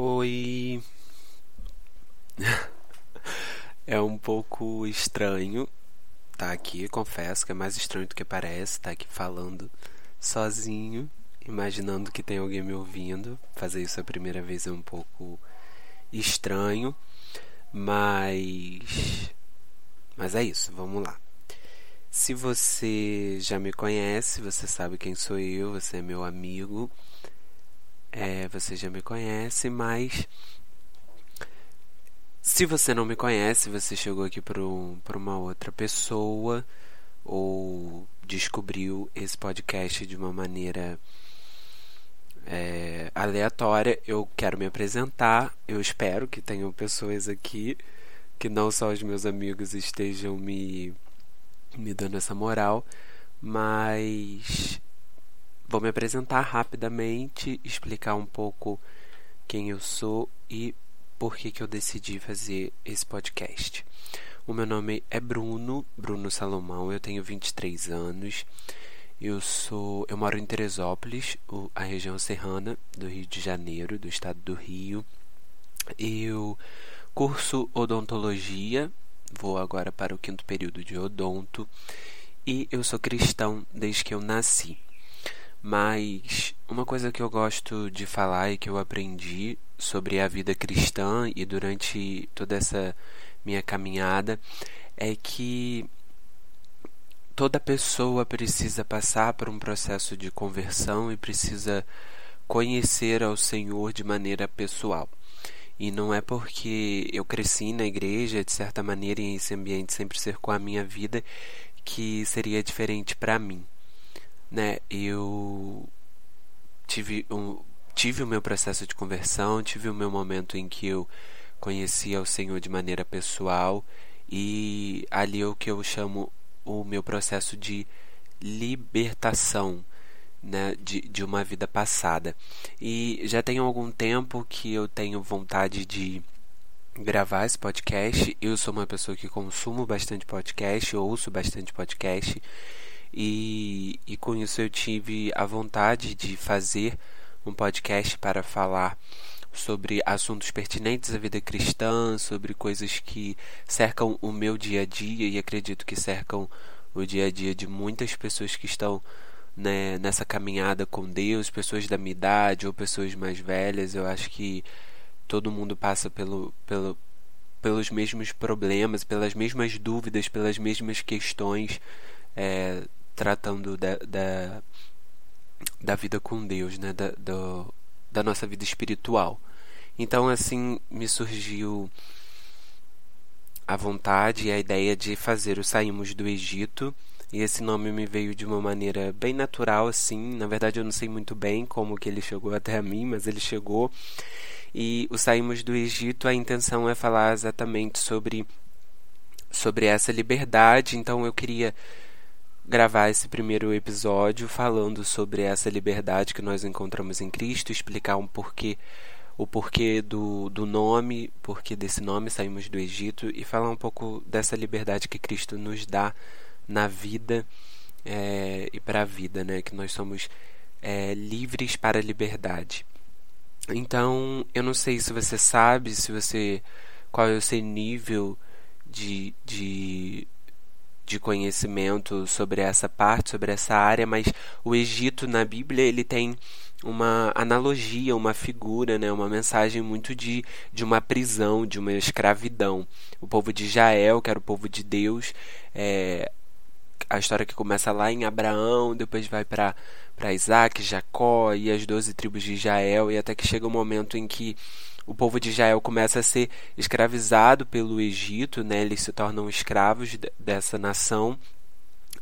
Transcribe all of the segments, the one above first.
Oi. É um pouco estranho estar tá aqui, confesso que é mais estranho do que parece estar tá aqui falando sozinho, imaginando que tem alguém me ouvindo. Fazer isso a primeira vez é um pouco estranho, mas mas é isso, vamos lá. Se você já me conhece, você sabe quem sou eu, você é meu amigo é, você já me conhece, mas se você não me conhece, você chegou aqui para uma outra pessoa ou descobriu esse podcast de uma maneira é, aleatória, eu quero me apresentar. Eu espero que tenham pessoas aqui que não só os meus amigos estejam me, me dando essa moral, mas Vou me apresentar rapidamente, explicar um pouco quem eu sou e por que, que eu decidi fazer esse podcast. O meu nome é Bruno, Bruno Salomão, eu tenho 23 anos. Eu sou, eu moro em Teresópolis, a região serrana do Rio de Janeiro, do estado do Rio. Eu curso odontologia, vou agora para o quinto período de odonto e eu sou cristão desde que eu nasci. Mas uma coisa que eu gosto de falar e que eu aprendi sobre a vida cristã e durante toda essa minha caminhada é que toda pessoa precisa passar por um processo de conversão e precisa conhecer ao Senhor de maneira pessoal. E não é porque eu cresci na igreja, de certa maneira, e esse ambiente sempre cercou a minha vida, que seria diferente para mim né, eu tive um, tive o meu processo de conversão, tive o meu momento em que eu conheci ao Senhor de maneira pessoal e ali é o que eu chamo o meu processo de libertação né, de, de uma vida passada. E já tem algum tempo que eu tenho vontade de gravar esse podcast. Eu sou uma pessoa que consumo bastante podcast, ouço bastante podcast e, e com isso eu tive a vontade de fazer um podcast para falar sobre assuntos pertinentes à vida cristã, sobre coisas que cercam o meu dia a dia e acredito que cercam o dia a dia de muitas pessoas que estão né, nessa caminhada com Deus, pessoas da minha idade ou pessoas mais velhas. Eu acho que todo mundo passa pelo, pelo, pelos mesmos problemas, pelas mesmas dúvidas, pelas mesmas questões. É, tratando da, da, da vida com Deus, né? Da, do, da nossa vida espiritual. Então, assim, me surgiu a vontade e a ideia de fazer o Saímos do Egito. E esse nome me veio de uma maneira bem natural, assim. Na verdade, eu não sei muito bem como que ele chegou até a mim, mas ele chegou. E o Saímos do Egito, a intenção é falar exatamente sobre, sobre essa liberdade. Então, eu queria gravar esse primeiro episódio falando sobre essa liberdade que nós encontramos em Cristo, explicar um porquê, o porquê do, do nome, porquê desse nome saímos do Egito e falar um pouco dessa liberdade que Cristo nos dá na vida é, e para a vida, né? Que nós somos é, livres para a liberdade. Então, eu não sei se você sabe, se você qual é o seu nível de, de de conhecimento sobre essa parte, sobre essa área, mas o Egito na Bíblia ele tem uma analogia, uma figura, né, uma mensagem muito de, de uma prisão, de uma escravidão. O povo de Israel, que era o povo de Deus, é, a história que começa lá em Abraão, depois vai para Isaac, Jacó e as doze tribos de Israel, e até que chega o um momento em que o povo de Israel começa a ser escravizado pelo Egito, né? eles se tornam escravos dessa nação.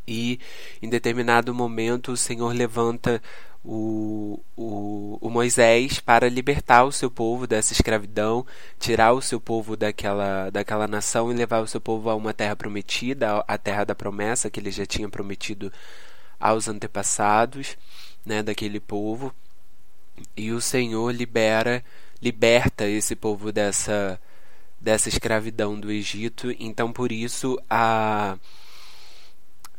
E em determinado momento o Senhor levanta o, o, o, Moisés para libertar o seu povo dessa escravidão, tirar o seu povo daquela, daquela nação e levar o seu povo a uma terra prometida, a terra da promessa que ele já tinha prometido aos antepassados né, daquele povo. E o Senhor libera liberta esse povo dessa dessa escravidão do Egito. Então, por isso, a,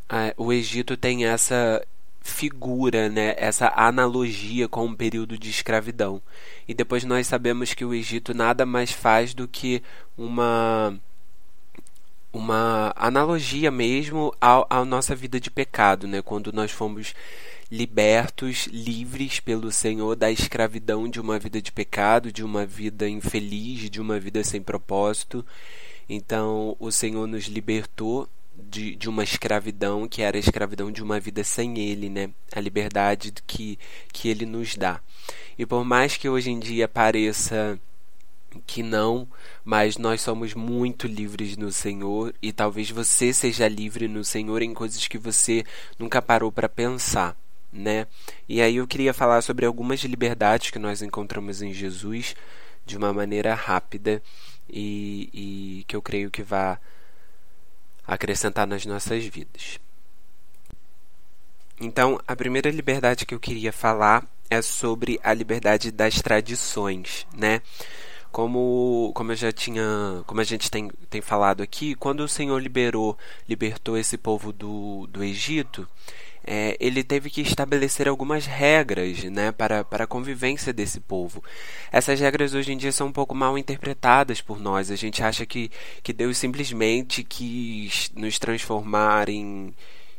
a, o Egito tem essa figura, né, essa analogia com um período de escravidão. E depois nós sabemos que o Egito nada mais faz do que uma uma analogia mesmo à, nossa vida de pecado, né? Quando nós fomos libertos, livres pelo Senhor da escravidão de uma vida de pecado, de uma vida infeliz, de uma vida sem propósito. Então, o Senhor nos libertou de, de uma escravidão que era a escravidão de uma vida sem Ele, né? A liberdade que, que Ele nos dá. E por mais que hoje em dia pareça que não, mas nós somos muito livres no Senhor e talvez você seja livre no Senhor em coisas que você nunca parou para pensar, né? E aí eu queria falar sobre algumas liberdades que nós encontramos em Jesus de uma maneira rápida e, e que eu creio que vai acrescentar nas nossas vidas. Então, a primeira liberdade que eu queria falar é sobre a liberdade das tradições, né? Como, como eu já tinha, como a gente tem, tem falado aqui, quando o Senhor liberou, libertou esse povo do, do Egito, é, ele teve que estabelecer algumas regras né, para, para a convivência desse povo. Essas regras hoje em dia são um pouco mal interpretadas por nós. A gente acha que, que Deus simplesmente quis nos transformar em,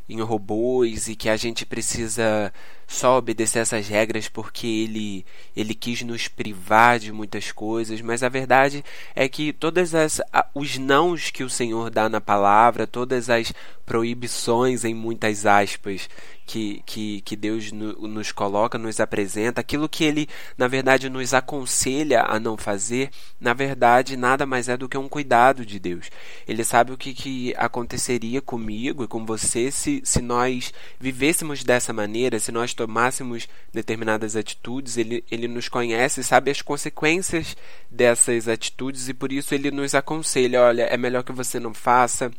em robôs e que a gente precisa só obedecer essas regras porque ele ele quis nos privar de muitas coisas, mas a verdade é que todas as os nãos que o Senhor dá na palavra, todas as proibições em muitas aspas que, que, que Deus no, nos coloca, nos apresenta, aquilo que Ele, na verdade, nos aconselha a não fazer, na verdade, nada mais é do que um cuidado de Deus. Ele sabe o que, que aconteceria comigo e com você se, se nós vivêssemos dessa maneira, se nós tomássemos determinadas atitudes. Ele, ele nos conhece, sabe as consequências dessas atitudes e por isso ele nos aconselha: olha, é melhor que você não faça.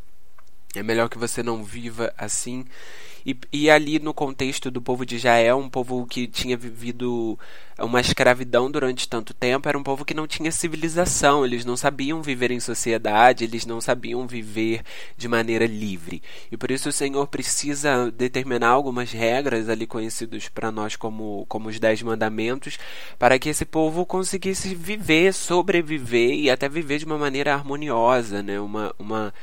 É melhor que você não viva assim. E, e ali no contexto do povo de Israel, um povo que tinha vivido uma escravidão durante tanto tempo, era um povo que não tinha civilização, eles não sabiam viver em sociedade, eles não sabiam viver de maneira livre. E por isso o Senhor precisa determinar algumas regras ali conhecidas para nós como, como os Dez Mandamentos, para que esse povo conseguisse viver, sobreviver e até viver de uma maneira harmoniosa, né? uma, uma,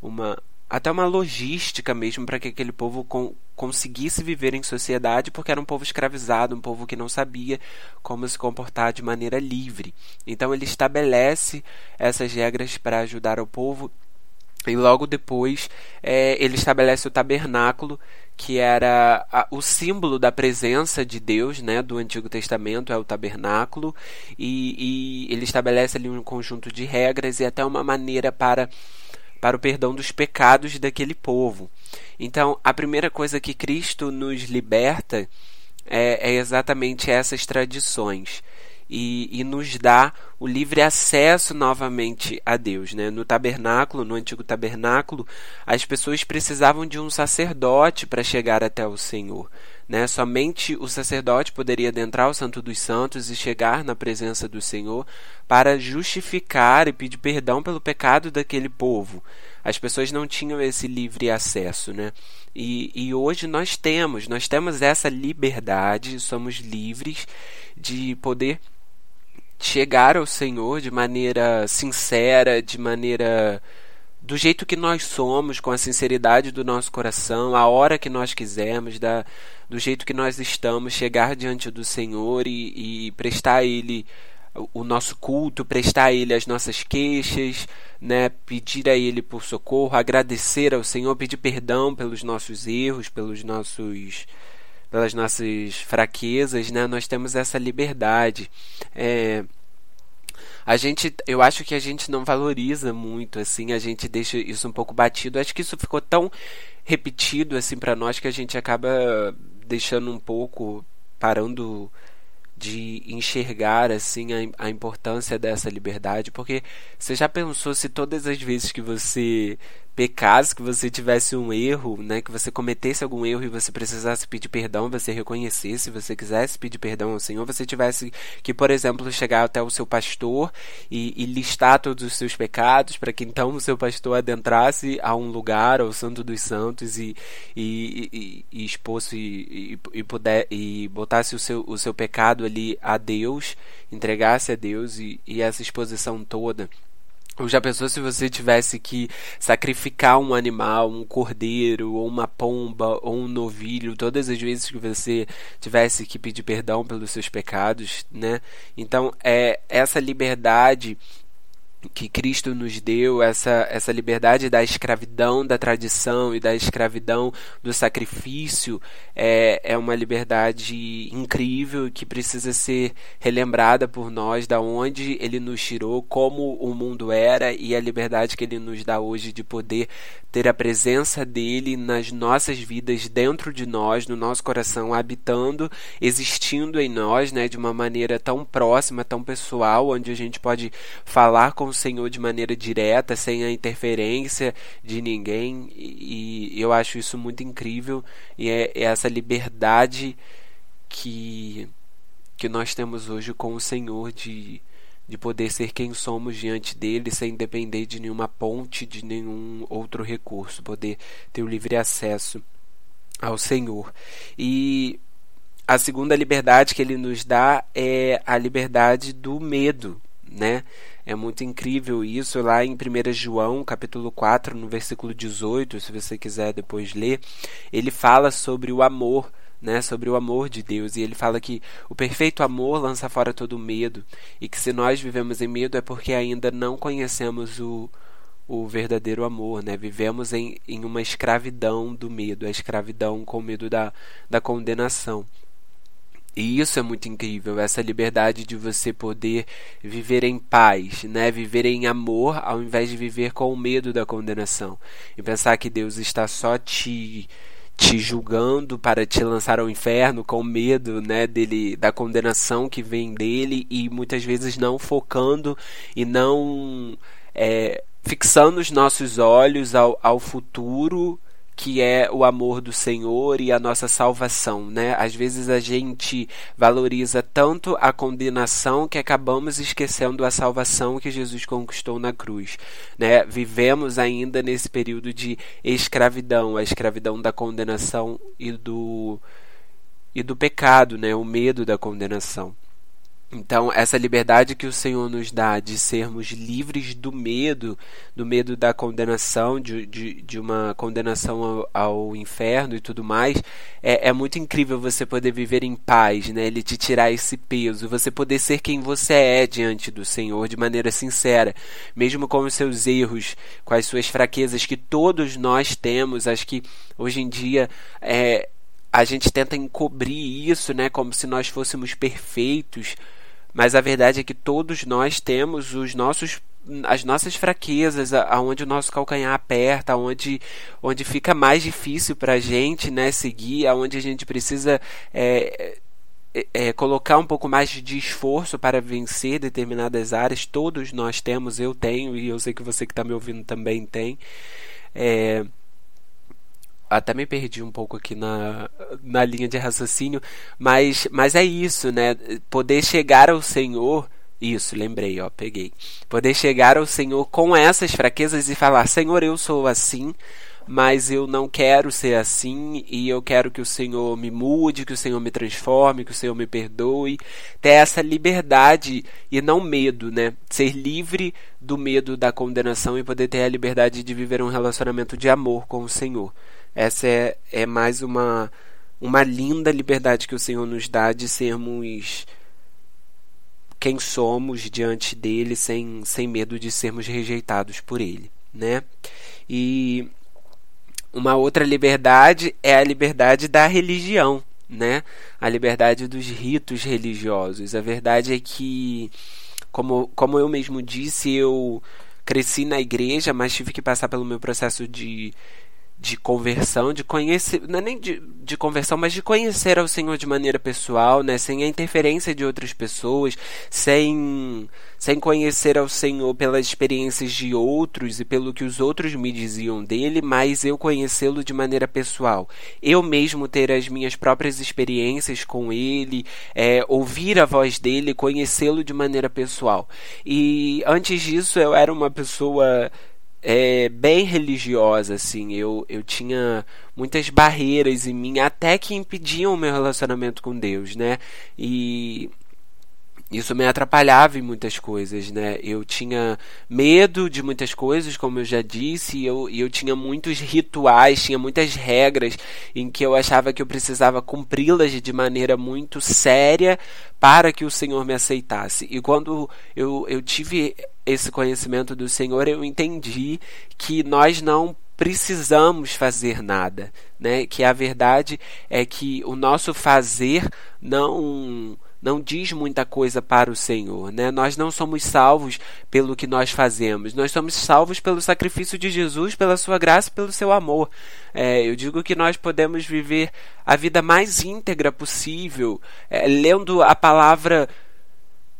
uma até uma logística mesmo para que aquele povo com, conseguisse viver em sociedade, porque era um povo escravizado, um povo que não sabia como se comportar de maneira livre. Então ele estabelece essas regras para ajudar o povo. E logo depois é, ele estabelece o tabernáculo, que era a, o símbolo da presença de Deus, né, do Antigo Testamento, é o tabernáculo, e, e ele estabelece ali um conjunto de regras e até uma maneira para para o perdão dos pecados daquele povo. Então, a primeira coisa que Cristo nos liberta é, é exatamente essas tradições. E, e, nos dá o livre acesso novamente a Deus. Né? No tabernáculo, no antigo tabernáculo, as pessoas precisavam de um sacerdote para chegar até o Senhor. Né? Somente o sacerdote poderia adentrar ao Santo dos Santos e chegar na presença do Senhor para justificar e pedir perdão pelo pecado daquele povo. As pessoas não tinham esse livre acesso, né? E, e hoje nós temos, nós temos essa liberdade, somos livres de poder chegar ao Senhor de maneira sincera, de maneira do jeito que nós somos, com a sinceridade do nosso coração, a hora que nós quisermos, da, do jeito que nós estamos, chegar diante do Senhor e, e prestar a Ele o nosso culto, prestar a Ele as nossas queixas, né, pedir a Ele por socorro, agradecer ao Senhor, pedir perdão pelos nossos erros, pelos nossos pelas nossas fraquezas, né, nós temos essa liberdade. É, a gente, eu acho que a gente não valoriza muito, assim, a gente deixa isso um pouco batido. Acho que isso ficou tão repetido, assim, para nós que a gente acaba deixando um pouco, parando de enxergar assim a, a, importância dessa liberdade, porque você já pensou se todas as vezes que você pecasse, que você tivesse um erro, né, que você cometesse algum erro e você precisasse pedir perdão, você reconhecesse, você quisesse pedir perdão ao Senhor, você tivesse que, por exemplo, chegar até o seu pastor e, e listar todos os seus pecados, para que então o seu pastor adentrasse a um lugar, ao Santo dos Santos, e, e, e, e expôsse e, e, puder, e botasse o seu, o seu pecado ali a Deus, entregasse a Deus e, e essa exposição toda já pensou se você tivesse que sacrificar um animal, um cordeiro, ou uma pomba, ou um novilho, todas as vezes que você tivesse que pedir perdão pelos seus pecados, né? Então, é essa liberdade que Cristo nos deu, essa, essa liberdade da escravidão da tradição e da escravidão do sacrifício, é, é uma liberdade incrível que precisa ser relembrada por nós, da onde Ele nos tirou, como o mundo era e a liberdade que Ele nos dá hoje de poder ter a presença dele nas nossas vidas, dentro de nós, no nosso coração, habitando, existindo em nós, né, de uma maneira tão próxima, tão pessoal, onde a gente pode falar com o Senhor de maneira direta, sem a interferência de ninguém. E, eu acho isso muito incrível e é, é essa liberdade que que nós temos hoje com o Senhor de de poder ser quem somos diante dele sem depender de nenhuma ponte, de nenhum outro recurso, poder ter o livre acesso ao Senhor. E a segunda liberdade que ele nos dá é a liberdade do medo, né? É muito incrível isso lá em 1 João, capítulo 4, no versículo 18, se você quiser depois ler, ele fala sobre o amor né, sobre o amor de Deus. E ele fala que o perfeito amor lança fora todo medo, e que se nós vivemos em medo é porque ainda não conhecemos o, o verdadeiro amor, né? Vivemos em, em uma escravidão do medo, a escravidão com medo da, da condenação. E isso é muito incrível, essa liberdade de você poder viver em paz, né? Viver em amor ao invés de viver com o medo da condenação. E pensar que Deus está só te te julgando para te lançar ao inferno com medo, né, dele da condenação que vem dele e muitas vezes não focando e não é, fixando os nossos olhos ao, ao futuro que é o amor do Senhor e a nossa salvação, né? Às vezes a gente valoriza tanto a condenação que acabamos esquecendo a salvação que Jesus conquistou na cruz, né? Vivemos ainda nesse período de escravidão, a escravidão da condenação e do e do pecado, né? O medo da condenação. Então, essa liberdade que o Senhor nos dá de sermos livres do medo, do medo da condenação, de, de, de uma condenação ao, ao, inferno e tudo mais, é, é, muito incrível você poder viver em paz, né? Ele te tirar esse peso, você poder ser quem você é diante do Senhor de maneira sincera, mesmo com os seus erros, com as suas fraquezas que todos nós temos. Acho que hoje em dia é, a gente tenta encobrir isso, né? Como se nós fôssemos perfeitos mas a verdade é que todos nós temos os nossos as nossas fraquezas, aonde o nosso calcanhar aperta, aonde onde fica mais difícil para a gente né, seguir, aonde a gente precisa é, é, é, colocar um pouco mais de esforço para vencer determinadas áreas. Todos nós temos, eu tenho, e eu sei que você que está me ouvindo também tem. É, até me perdi um pouco aqui na, na linha de raciocínio, mas, mas é isso, né? Poder chegar ao Senhor. Isso, lembrei, ó, peguei. Poder chegar ao Senhor com essas fraquezas e falar: Senhor, eu sou assim, mas eu não quero ser assim e eu quero que o Senhor me mude, que o Senhor me transforme, que o Senhor me perdoe. Ter essa liberdade e não medo, né? Ser livre do medo da condenação e poder ter a liberdade de viver um relacionamento de amor com o Senhor. Essa é, é mais uma, uma linda liberdade que o Senhor nos dá de sermos quem somos diante dele sem, sem medo de sermos rejeitados por ele, né? E uma outra liberdade é a liberdade da religião, né? A liberdade dos ritos religiosos. A verdade é que, como, como eu mesmo disse, eu cresci na igreja, mas tive que passar pelo meu processo de de conversão, de conhecer, não é nem de, de conversão, mas de conhecer ao Senhor de maneira pessoal, né, sem a interferência de outras pessoas, sem sem conhecer ao Senhor pelas experiências de outros e pelo que os outros me diziam dele, mas eu conhecê-lo de maneira pessoal. Eu mesmo ter as minhas próprias experiências com ele, é, ouvir a voz dele, conhecê-lo de maneira pessoal. E antes disso eu era uma pessoa é, bem religiosa, assim. Eu, eu tinha muitas barreiras em mim, até que impediam o meu relacionamento com Deus, né? E isso me atrapalhava em muitas coisas, né? Eu tinha medo de muitas coisas, como eu já disse, e eu, eu tinha muitos rituais, tinha muitas regras em que eu achava que eu precisava cumpri-las de maneira muito séria para que o Senhor me aceitasse. E quando eu, eu tive esse conhecimento do Senhor, eu entendi que nós não precisamos fazer nada, né? Que a verdade é que o nosso fazer não não diz muita coisa para o Senhor, né? Nós não somos salvos pelo que nós fazemos, nós somos salvos pelo sacrifício de Jesus, pela sua graça, pelo seu amor. É, eu digo que nós podemos viver a vida mais íntegra possível, é, lendo a palavra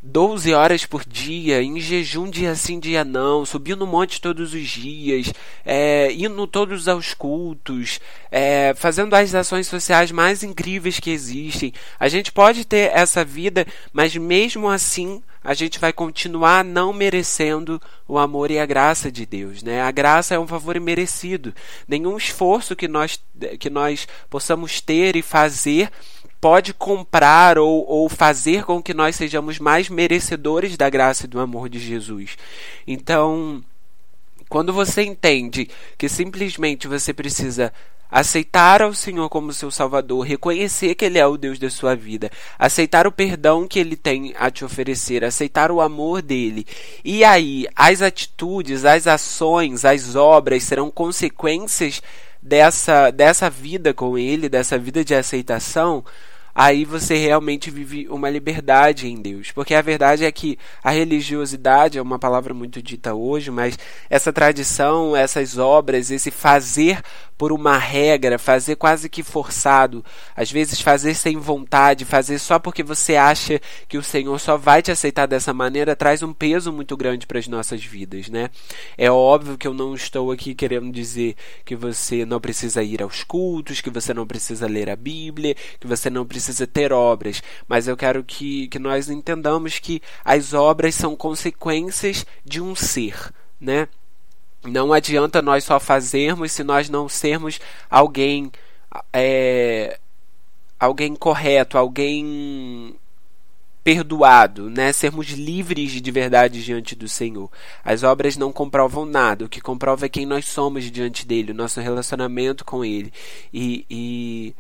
12 horas por dia, em jejum dia sim, dia não, subindo no monte todos os dias, é, indo todos aos cultos, é, fazendo as ações sociais mais incríveis que existem. A gente pode ter essa vida, mas mesmo assim a gente vai continuar não merecendo o amor e a graça de Deus. Né? A graça é um favor imerecido. Nenhum esforço que nós, que nós possamos ter e fazer pode comprar ou, ou fazer com que nós sejamos mais merecedores da graça e do amor de Jesus. Então, quando você entende que simplesmente você precisa aceitar ao Senhor como seu Salvador, reconhecer que Ele é o Deus da sua vida, aceitar o perdão que Ele tem a te oferecer, aceitar o amor dele, e aí as atitudes, as ações, as obras serão consequências dessa, dessa vida com Ele, dessa vida de aceitação, aí você realmente vive uma liberdade em Deus. Porque a verdade é que a religiosidade é uma palavra muito dita hoje, mas essa tradição, essas obras, esse fazer por uma regra, fazer quase que forçado, às vezes fazer sem vontade, fazer só porque você acha que o Senhor só vai te aceitar dessa maneira, traz um peso muito grande para as nossas vidas, né? É óbvio que eu não estou aqui querendo dizer que você não precisa ir aos cultos, que você não precisa ler a Bíblia, que você não precisa ter obras, mas eu quero que, que nós entendamos que as obras são consequências de um ser, né? Não adianta nós só fazermos se nós não sermos alguém é, alguém correto, alguém perdoado, né? Sermos livres de verdade diante do Senhor. As obras não comprovam nada. O que comprova é quem nós somos diante dele, o nosso relacionamento com ele e, e,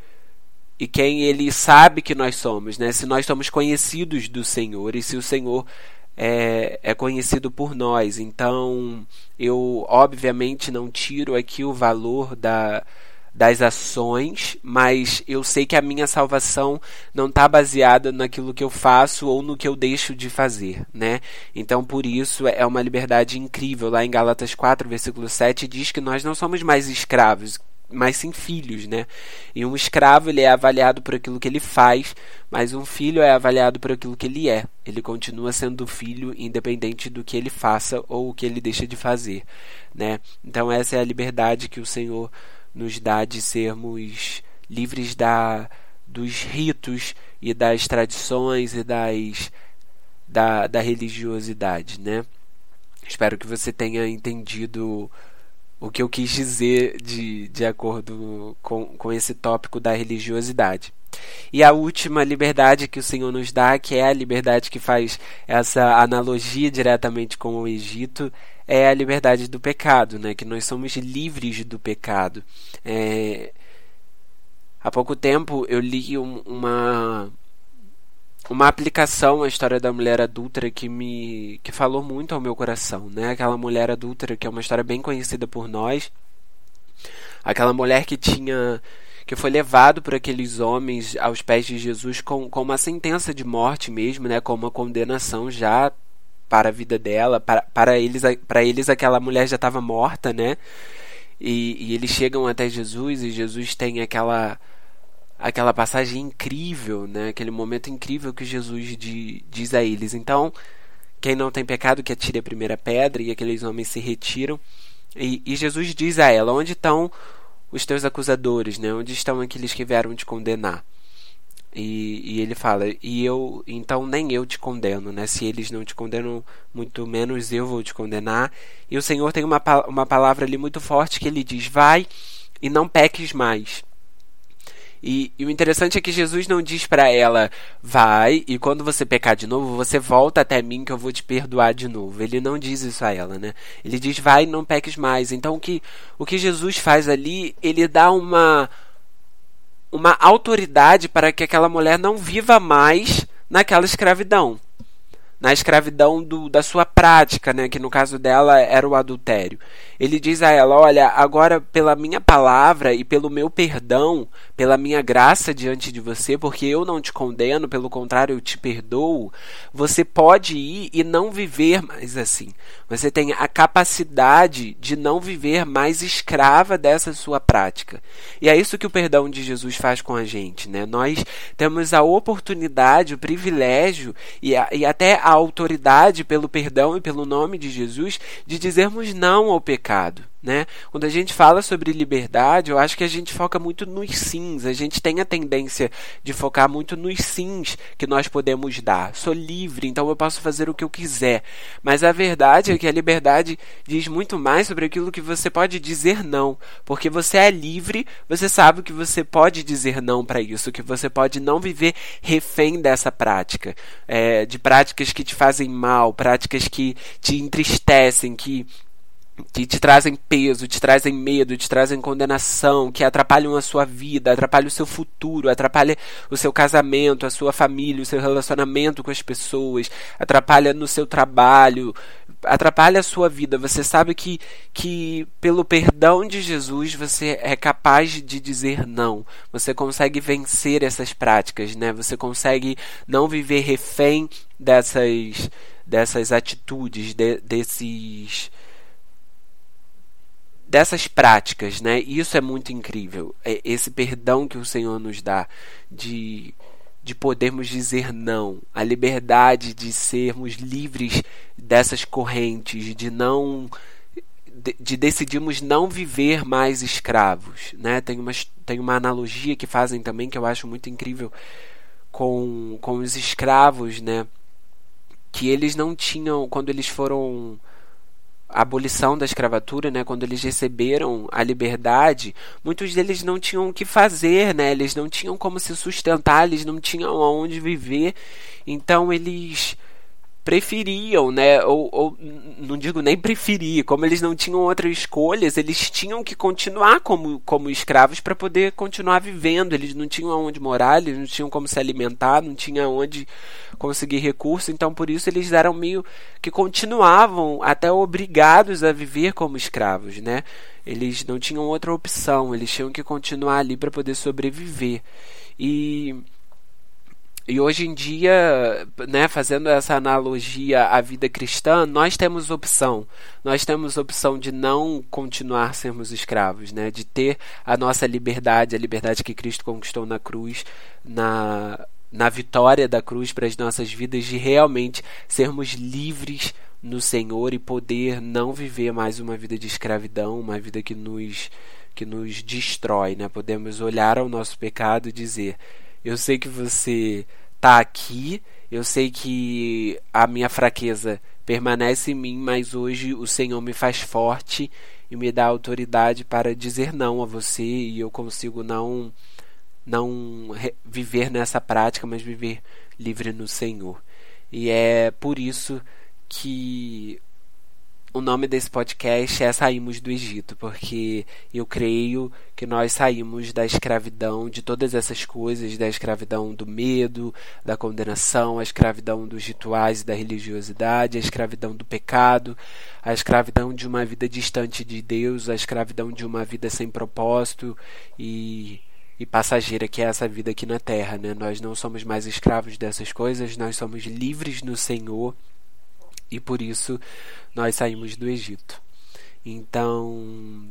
e quem ele sabe que nós somos, né? Se nós somos conhecidos do Senhor e se o Senhor é, é conhecido por nós. Então, eu obviamente não tiro aqui o valor da, das ações, mas eu sei que a minha salvação não está baseada naquilo que eu faço ou no que eu deixo de fazer, né? Então, por isso, é uma liberdade incrível. Lá em Gálatas 4, versículo 7, diz que nós não somos mais escravos, mas sim filhos, né? E um escravo ele é avaliado por aquilo que ele faz, mas um filho é avaliado por aquilo que ele é. Ele continua sendo filho independente do que ele faça ou o que ele deixa de fazer, né? Então essa é a liberdade que o Senhor nos dá de sermos livres da dos ritos e das tradições e das da, da religiosidade, né? Espero que você tenha entendido o que eu quis dizer de, de acordo com, com esse tópico da religiosidade. E a última liberdade que o Senhor nos dá, que é a liberdade que faz essa analogia diretamente com o Egito, é a liberdade do pecado, né? que nós somos livres do pecado. É... Há pouco tempo eu li um, uma, uma aplicação à história da mulher adúltera que me que falou muito ao meu coração, né? Aquela mulher adúltera que é uma história bem conhecida por nós. Aquela mulher que tinha que foi levado por aqueles homens aos pés de Jesus com, com uma sentença de morte mesmo, né? Com uma condenação já para a vida dela, para, para eles para eles aquela mulher já estava morta, né? e, e eles chegam até Jesus e Jesus tem aquela aquela passagem incrível, né? Aquele momento incrível que Jesus de, diz a eles. Então, quem não tem pecado que atire a primeira pedra e aqueles homens se retiram. E, e Jesus diz a ela: Onde estão os teus acusadores, né? Onde estão aqueles que vieram te condenar? E, e, ele fala: E eu, então nem eu te condeno, né? Se eles não te condenam, muito menos eu vou te condenar. E o Senhor tem uma, uma palavra ali muito forte que ele diz: Vai e não peques mais. E, e, o interessante é que Jesus não diz para ela, vai, e quando você pecar de novo, você volta até mim que eu vou te perdoar de novo. Ele não diz isso a ela, né? Ele diz, vai e não peques mais. Então o que, o que Jesus faz ali, ele dá uma, uma autoridade para que aquela mulher não viva mais naquela escravidão na escravidão do, da sua prática, né, que no caso dela era o adultério. Ele diz a ela: Olha, agora pela minha palavra e pelo meu perdão, pela minha graça diante de você, porque eu não te condeno, pelo contrário, eu te perdoo, você pode ir e não viver mais assim. Você tem a capacidade de não viver mais escrava dessa sua prática. E é isso que o perdão de Jesus faz com a gente, né? Nós temos a oportunidade, o privilégio e, a, e até a autoridade pelo perdão e pelo nome de Jesus de dizermos não ao pecado. Né? Quando a gente fala sobre liberdade, eu acho que a gente foca muito nos sims. A gente tem a tendência de focar muito nos sims que nós podemos dar. Sou livre, então eu posso fazer o que eu quiser. Mas a verdade é que a liberdade diz muito mais sobre aquilo que você pode dizer não. Porque você é livre, você sabe que você pode dizer não para isso, que você pode não viver refém dessa prática, é, de práticas que te fazem mal, práticas que te entristecem, que que te trazem peso, te trazem medo, te trazem condenação, que atrapalham a sua vida, atrapalham o seu futuro, atrapalham o seu casamento, a sua família, o seu relacionamento com as pessoas, atrapalha no seu trabalho, atrapalha a sua vida. Você sabe que, que pelo perdão de Jesus você é capaz de dizer não. Você consegue vencer essas práticas, né? Você consegue não viver refém dessas dessas atitudes, de, desses dessas práticas, né? Isso é muito incrível. É esse perdão que o Senhor nos dá de de podermos dizer não, a liberdade de sermos livres dessas correntes, de não de, de decidirmos não viver mais escravos, né? Tem uma tem uma analogia que fazem também que eu acho muito incrível com com os escravos, né? Que eles não tinham quando eles foram abolição da escravatura, né, quando eles receberam a liberdade, muitos deles não tinham o que fazer, né, eles não tinham como se sustentar, eles não tinham aonde viver, então eles preferiam, né? Ou, ou, não digo nem preferir, como eles não tinham outras escolhas, eles tinham que continuar como, como escravos para poder continuar vivendo. Eles não tinham aonde morar, eles não tinham como se alimentar, não tinham onde conseguir recurso, então por isso eles eram meio que continuavam até obrigados a viver como escravos, né? Eles não tinham outra opção, eles tinham que continuar ali para poder sobreviver. E e hoje em dia, né, fazendo essa analogia à vida cristã, nós temos opção. Nós temos opção de não continuar sermos escravos, né, de ter a nossa liberdade, a liberdade que Cristo conquistou na cruz, na, na vitória da cruz para as nossas vidas, de realmente sermos livres no Senhor e poder não viver mais uma vida de escravidão, uma vida que nos que nos destrói, né? Podemos olhar ao nosso pecado e dizer: eu sei que você está aqui, eu sei que a minha fraqueza permanece em mim, mas hoje o Senhor me faz forte e me dá autoridade para dizer não a você e eu consigo não não viver nessa prática, mas viver livre no Senhor. E é por isso que o nome desse podcast é Saímos do Egito, porque eu creio que nós saímos da escravidão de todas essas coisas, da escravidão do medo, da condenação, a escravidão dos rituais e da religiosidade, a escravidão do pecado, a escravidão de uma vida distante de Deus, a escravidão de uma vida sem propósito e e passageira que é essa vida aqui na terra, né? Nós não somos mais escravos dessas coisas, nós somos livres no Senhor e por isso nós saímos do Egito. Então,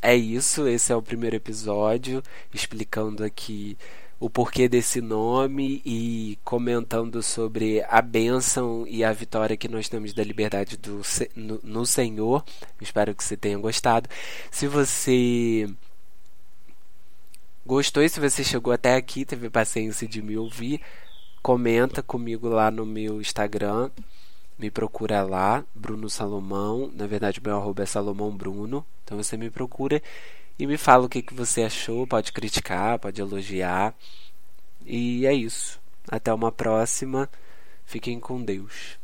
é isso, esse é o primeiro episódio explicando aqui o porquê desse nome e comentando sobre a bênção e a vitória que nós temos da liberdade do, no, no Senhor. Espero que você tenha gostado. Se você gostou e se você chegou até aqui, teve paciência de me ouvir, comenta comigo lá no meu Instagram. Me procura lá, Bruno Salomão. Na verdade, meu arroba é Salomão Bruno. Então você me procura e me fala o que, que você achou. Pode criticar, pode elogiar. E é isso. Até uma próxima. Fiquem com Deus.